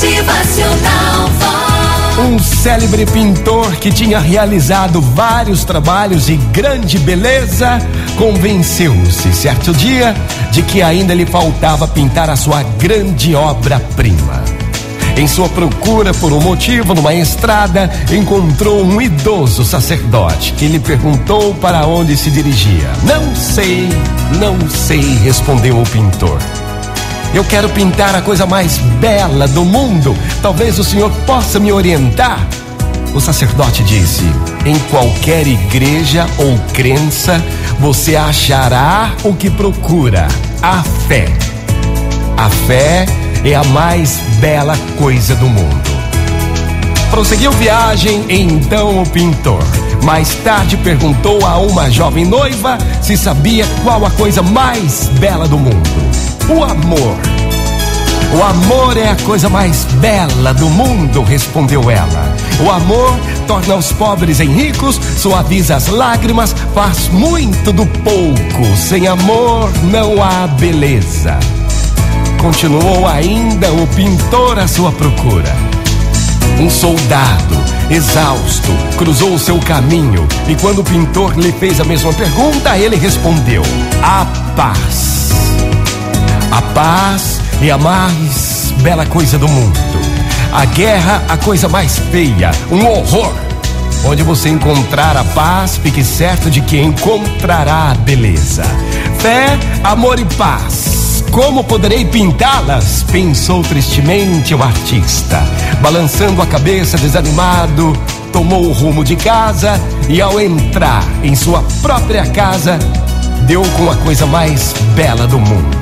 Motivacional. Um célebre pintor que tinha realizado vários trabalhos de grande beleza convenceu-se, certo dia, de que ainda lhe faltava pintar a sua grande obra-prima. Em sua procura por um motivo numa estrada, encontrou um idoso sacerdote que lhe perguntou para onde se dirigia. Não sei, não sei, respondeu o pintor. Eu quero pintar a coisa mais bela do mundo. Talvez o senhor possa me orientar. O sacerdote disse: Em qualquer igreja ou crença, você achará o que procura: a fé. A fé é a mais bela coisa do mundo. Prosseguiu viagem então o pintor. Mais tarde perguntou a uma jovem noiva se sabia qual a coisa mais bela do mundo: o amor. O amor é a coisa mais bela do mundo, respondeu ela. O amor torna os pobres em ricos, suaviza as lágrimas, faz muito do pouco. Sem amor não há beleza. Continuou ainda o pintor à sua procura. Um soldado, exausto, cruzou o seu caminho e quando o pintor lhe fez a mesma pergunta, ele respondeu: A paz. A paz é a mais bela coisa do mundo. A guerra, a coisa mais feia, um horror. Onde você encontrar a paz, fique certo de que encontrará a beleza. Fé, amor e paz. Como poderei pintá-las? Pensou tristemente o artista. Balançando a cabeça, desanimado, tomou o rumo de casa e, ao entrar em sua própria casa, deu com a coisa mais bela do mundo.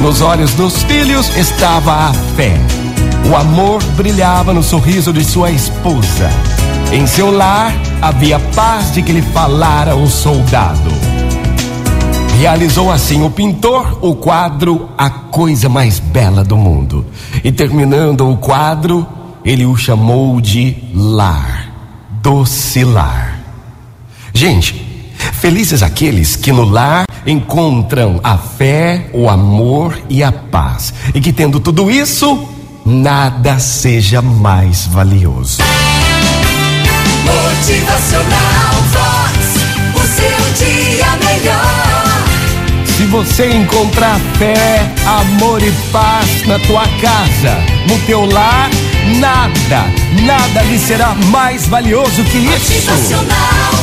Nos olhos dos filhos estava a fé. O amor brilhava no sorriso de sua esposa. Em seu lar havia paz de que lhe falara o soldado. Realizou assim o pintor o quadro A Coisa Mais Bela do Mundo. E terminando o quadro, ele o chamou de Lar, Doce Lar. Gente, felizes aqueles que no lar encontram a fé, o amor e a paz. E que tendo tudo isso, nada seja mais valioso. Motivacional Vox. O seu dia melhor. Se você encontrar fé, amor e paz na tua casa, no teu lar, nada, nada lhe será mais valioso que isso. Motivacional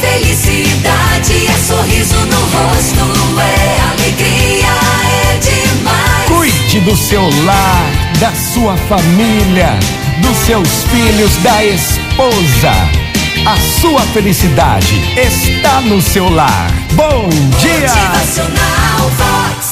felicidade, é sorriso no rosto, é alegria, é demais. Cuide do seu lar, da sua família, dos seus filhos, da esposa. A sua felicidade está no seu lar. Bom dia! Motivacional Vox.